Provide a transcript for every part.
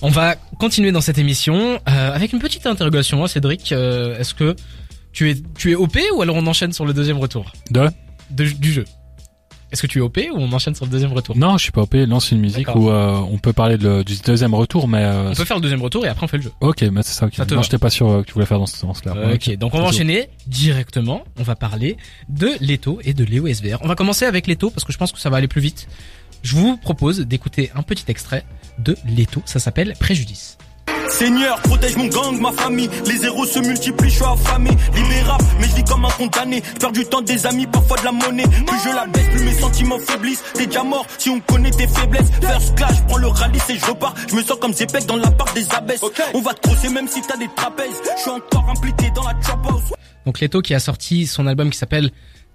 On va continuer dans cette émission euh, avec une petite interrogation, hein, Cédric. Euh, Est-ce que tu es tu es OP ou alors on enchaîne sur le deuxième retour De de- du jeu? Est-ce que tu es OP ou on enchaîne sur le deuxième retour? Non, je suis pas OP. Lance une musique où euh, on peut parler de- du deuxième retour, mais euh, On peut faire le deuxième retour et après on fait le jeu. ok, mais c'est ça. ok. Ça te non, j'étais pas sûr euh, que tu voulais faire dans ce sens-là. ok, donc on va enchaîner directement. On va parler de Leto et de Léo SVR. On va commencer avec Leto parce que je pense que ça va aller plus vite. Je vous propose d'écouter un petit extrait de Leto. Ça s'appelle Préjudice. Seigneur, protège mon gang, ma famille. Les héros se multiplient, je suis affamé. Libérable, mais je vis comme un condamné. Perds du temps des amis, parfois de la monnaie. Plus je la baisse, plus mes sentiments faiblissent. T'es déjà mort si on connaît tes faiblesses. First clash, je prends le rallye et je repars. Je me sens comme Zepek dans la part des abbesses. On va te crosser même si t'as des trapèzes. Je suis encore impliqué dans la trap house. Donc Leto qui a sorti son album qui s'appelle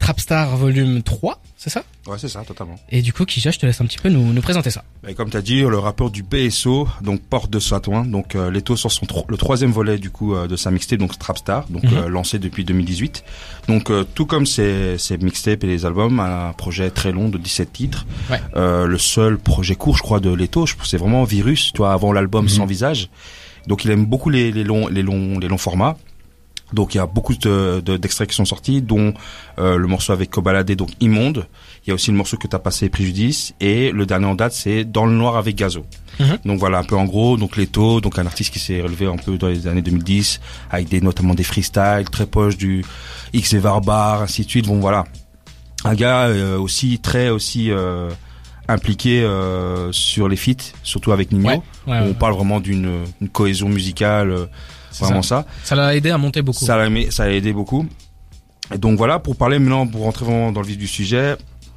Trapstar Volume 3, c'est ça? Ouais, c'est ça, totalement. Et du coup, Kija, je te laisse un petit peu nous, nous présenter ça. Et comme tu as dit, le rappeur du BSO, donc Porte de Satouin, donc euh, Leto sort son tro- le troisième volet du coup euh, de sa mixtape, donc Trapstar, donc Mhm. euh, lancé depuis 2018. Donc euh, tout comme ses, ses mixtapes et les albums, un projet très long de 17 titres. Ouais. Euh, le seul projet court, je crois, de Leto, je- c'est vraiment Virus, tu vois, avant l'album Mhm. Sans Visage. Donc il aime beaucoup les, les longs, les longs, les longs formats. Donc il y a beaucoup de- de- d'extraits qui sont sortis, dont euh, le morceau avec Kobalade, donc Immonde. Il y a aussi le morceau que tu as passé, Préjudice. Et le dernier en date, c'est Dans le noir avec Gazo. Mhm. Donc voilà, un peu en gros. Donc Leto, donc un artiste qui s'est relevé un peu dans les années 2010, avec des notamment des freestyles très proches du X et Varbar, ainsi de suite. Bon voilà, un gars euh, aussi très aussi euh, impliqué euh, sur les feats, surtout avec Nino. Ouais, ouais, On parle vraiment d'une une cohésion musicale, euh, vraiment ça. Ça l'a aidé à monter beaucoup. Ça l'a ça aidé beaucoup. Et donc voilà, pour parler maintenant, pour rentrer vraiment dans le vif du sujet,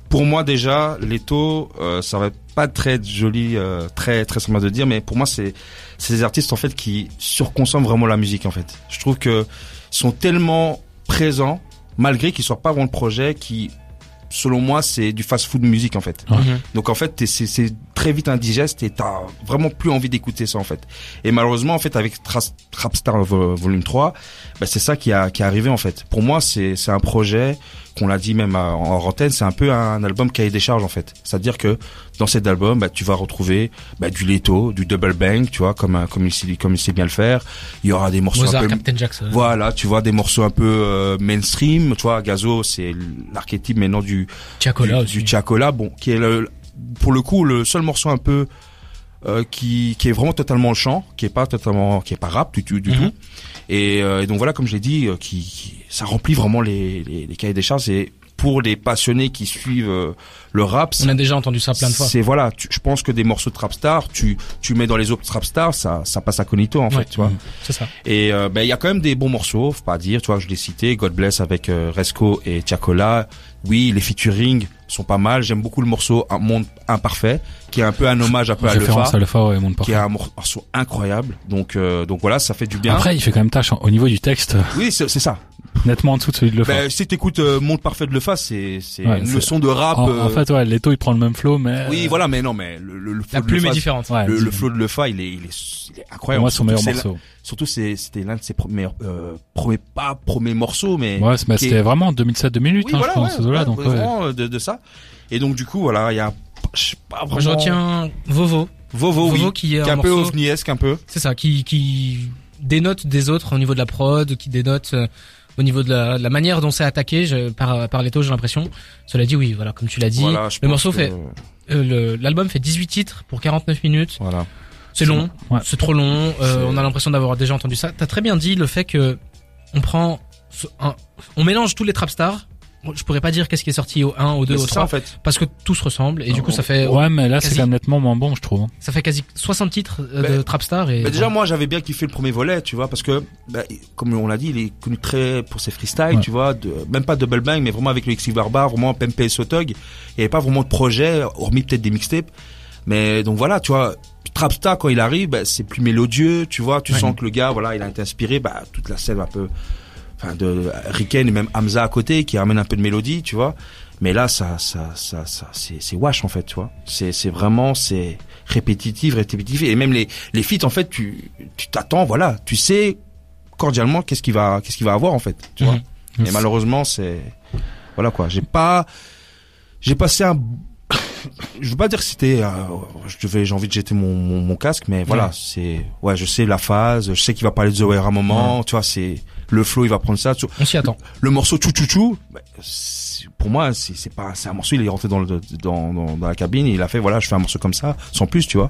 pour moi déjà, Leto, euh, ça va pas très être joli, euh, très très sympa de dire, mais pour moi c'est c'est des artistes en fait qui surconsomment vraiment la musique en fait. Je trouve que ils sont tellement présents, malgré qu'ils soient pas dans le projet, qui selon moi c'est du fast-food musique en fait. Donc en fait, c'est très vite indigeste et t'as vraiment plus envie d'écouter ça en fait. Et malheureusement en fait avec Tra- Trapstar Vo- Volume 3, bah, c'est ça qui a qui est arrivé en fait. Pour moi, c'est c'est un projet qu'on l'a dit même à- en antenne, c'est un peu un album cahier des charges en fait. C'est-à-dire que dans cet album, bah, tu vas retrouver bah, du Leto, du double bang, tu vois, comme comme il sait comme il sait bien le faire. Il y aura des morceaux Mozart, un peu Captain Jackson. voilà, tu vois des morceaux un peu euh, mainstream, tu vois, Gazo, c'est l'archétype maintenant du Chacola du, du Chacola, bon, qui est le, pour le coup le seul morceau un peu euh, qui qui est vraiment totalement le chant, qui est pas totalement, qui est pas rap du, tout du Mhm. tout. Et, euh, et donc voilà, comme je l'ai dit, euh, qui, qui- ça remplit vraiment les, les, les cahiers des charges. Et pour les passionnés qui suivent euh, le rap, On a déjà entendu ça plein de fois. c'est voilà, tu- je pense que des morceaux de Trapstar, tu tu mets dans les autres Trapstar, ça ça passe à cognito en Ouais. fait, tu vois. C'est ça. Et euh, ben il y a quand même des bons morceaux, faut pas dire, tu vois, je l'ai cité, God Bless avec euh, Resco et Tiakola. Oui, les featuring sont pas mal. J'aime beaucoup le morceau Un monde imparfait, qui est un peu un hommage un peu à Référence Lefa, à Lefa, ouais, Monde qui est un mor- morceau incroyable. Donc euh, donc voilà, ça fait du bien. Après, il fait quand même tâche hein. au niveau du texte, oui, c'est ça. Nettement en dessous de celui de Lefa. Ben, si t'écoutes euh, Monde parfait de Lefa, c'est c'est Ouais, une c'est- leçon de rap. en, euh, en fait, ouais, Leto, il prend le même flow, mais oui, voilà, mais non, mais le, le, le flow La de plume Lefa, est différente. Ouais, Le, le flow de Lefa, il est, il est, il est incroyable. moi, son Surtout meilleur morceau. Surtout, c'était l'un de ses premiers, euh, premiers, pas premiers morceaux, mais Ouais, bah, est- c'était vraiment 2007-2008, oui, hein, voilà, je pense, ouais, ouais, donc ouais. vraiment euh, de, de ça. Et donc du coup, voilà, il y a, je sais pas vraiment. Je retiens Vovo. Vovo, Vovo oui, qui est un un peu morceau. ovniesque, un peu. C'est ça, qui, qui dénote des autres au niveau de la prod, qui dénote euh, au niveau de la, de la manière dont c'est attaqué je- par, par Leto, j'ai l'impression. Cela dit, oui, voilà, comme tu l'as dit, Voilà, le morceau que- fait, euh, le- l'album fait 18 titres pour 49 minutes. Voilà. C'est long, Ouais. c'est trop long. euh, on a l'impression d'avoir déjà entendu ça. T'as très bien dit le fait que on prend, ce- un- on mélange tous les trap stars. Je pourrais pas dire qu'est-ce qui est sorti au 1, au 2, Mais au c'est ça 3, en fait. parce que tout se ressemble et du coup ça fait, Ouais, mais là, c'est quasi- quand même nettement moins bon, je trouve. hein. ça fait quasi 60 titres euh, Ben, de trap stars et Mais déjà, moi, j'avais bien kiffé le premier volet, tu vois, parce que, bah, comme on l'a dit, il est connu très pour ses freestyles, Ouais. tu vois, de, même pas Double Bang, mais vraiment avec le X Barbar, vraiment Pempe et Sotog. Il y avait pas vraiment de projet, hormis peut-être des mixtapes. Mais donc voilà, tu vois, Trapstar quand il arrive, bah, c'est plus mélodieux, tu vois, tu Ouais. sens que le gars, voilà, il a été inspiré, bah, toute la scène un peu, enfin, de Riken et même Hamza à côté, qui ramène un peu de mélodie, tu vois. Mais là, ça, ça, ça, ça, c'est, c'est wash en fait, tu vois. C'est, c'est vraiment, c'est répétitif, répétitif. Et même les, les feats, en fait, tu, tu t'attends, voilà, tu sais cordialement qu'est-ce qu'il va, qu'est-ce qu'il va avoir en fait, tu vois. Mhm. Et malheureusement, c'est, voilà quoi. J'ai pas, j'ai passé un, je veux pas dire que c'était, euh, je devais, j'ai envie de jeter mon, mon, mon casque, mais voilà, Ouais. c'est, ouais, je sais la phase, je sais qu'il va parler de The Wire à un moment, tu vois, c'est, le flow, il va prendre ça. Tu- On s'y attend. Le morceau chou chou chou, bah, c'est- pour moi, c'est, c'est pas, c'est un morceau, il est rentré dans, le, dans, dans, dans la cabine, et il a fait, voilà, je fais un morceau comme ça, sans plus, tu vois.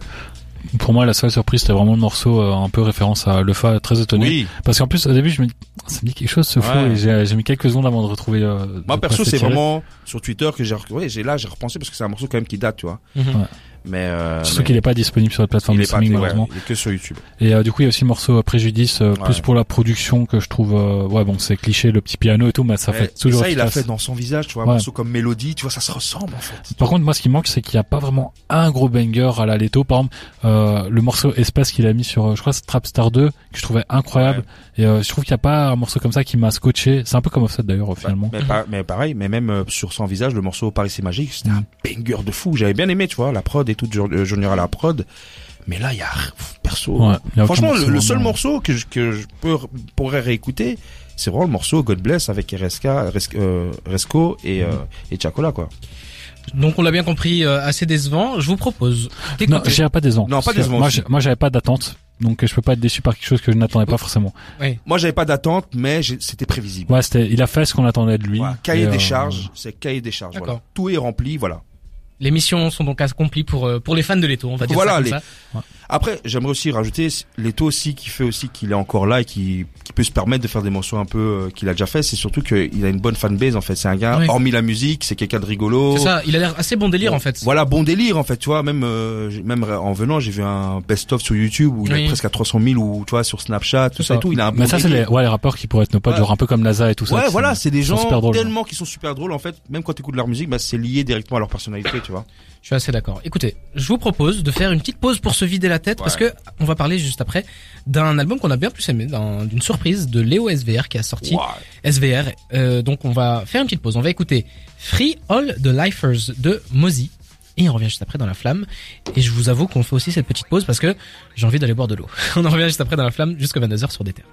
Pour moi, la seule surprise, c'était vraiment le morceau euh, un peu référence à Lefa, très étonné. Oui. Parce qu'en plus, au début, je me dis, ça me dit quelque chose ce flow, Ouais. et j'ai j'ai mis quelques secondes avant de retrouver. euh, Moi, de perso, c'est vraiment sur Twitter que j'ai, ouais, j'ai là, j'ai repensé parce que c'est un morceau quand même qui date, tu vois. Mhm. Mais, euh, Surtout mais qu'il est pas disponible sur la plateforme il de pas, streaming, ouais, malheureusement. il est que sur YouTube. Et euh, du coup, il y a aussi le morceau euh, Préjudice, euh, plus pour la production que je trouve, euh, ouais, bon, c'est cliché, le petit piano et tout, mais ça fait toujours ça, il a efficace. fait dans son visage, tu vois, un Ouais. morceau comme Mélodie, tu vois, ça se ressemble, en fait. Par contre, moi, ce qui manque, c'est qu'il n'y a pas vraiment un gros banger à la Leto. Par exemple, euh, le morceau Espace qu'il a mis sur, je crois, c'est Trapstar 2, que je trouvais incroyable. Et euh, je trouve qu'il n'y a pas un morceau comme ça qui m'a scotché. C'est un peu comme Offset d'ailleurs, euh, finalement. Mais, pa- mais pareil, mais même euh, sur son visage, le morceau Paris c'est magique, c'était un banger de fou. J'avais bien aimé, tu vois, la prod et tout, Jur- euh, Junior à la prod. Mais là, il y a perso. Ouais, il y a aucun Franchement, le, morceau le seul morceau que je, que je peux, pourrais réécouter, c'est vraiment le morceau God Bless avec RSK, Res- euh, Resco et, euh, et Chacola, quoi. Donc on l'a bien compris, euh, assez décevant. Je vous propose Non, j'ai pas décevant. Non, pas Parce que décevant Moi, moi, j'avais pas d'attente. Donc, je peux pas être déçu par quelque chose que je n'attendais pas forcément. Oui. Moi, j'avais pas d'attente, mais c'était prévisible. Ouais, c'était, il a fait ce qu'on attendait de lui. Cahier Et, des euh, charges, c'est cahier des charges. Voilà. Tout est rempli, voilà. Les missions sont donc accomplies pour euh, pour les fans de Leto, on va dire Voilà, ça comme les- ça. Après, j'aimerais aussi rajouter Leto aussi qui fait aussi qu'il est encore là et qui, qui peut se permettre de faire des morceaux un peu euh, qu'il a déjà fait. C'est surtout qu'il a une bonne fanbase en fait. C'est un gars, hormis la musique, c'est quelqu'un de rigolo. C'est ça, il a l'air assez bon délire Bon, en fait. Voilà, bon délire en fait. Tu vois, même euh, même en venant, j'ai vu un best-of sur YouTube où il Oui. est presque à 300 000 ou tu vois sur Snapchat, tout ça, ça. et tout. Il a un bon Mais ça, c'est les, ouais, les rappeurs qui pourraient être nos potes, Ouais. genre un peu comme NASA et tout ça. Ouais, voilà, c'est des gens drôles. tellement qui sont super drôles en fait. Même quand tu écoutes leur musique, bah c'est lié directement à leur personnalité, tu vois. Je suis assez d'accord. Écoutez, je vous propose de faire une petite pause pour se vider la tête parce que on va parler juste après d'un album qu'on a bien plus aimé, d'un- d'une surprise de Léo SVR qui a sorti. SVR. Euh, donc on va faire une petite pause. On va écouter Free All the Lifers de Mozy. Et on revient juste après dans la flamme. Et je vous avoue qu'on fait aussi cette petite pause parce que j'ai envie d'aller boire de l'eau. On en revient juste après dans la flamme jusqu'à 22h sur des terres.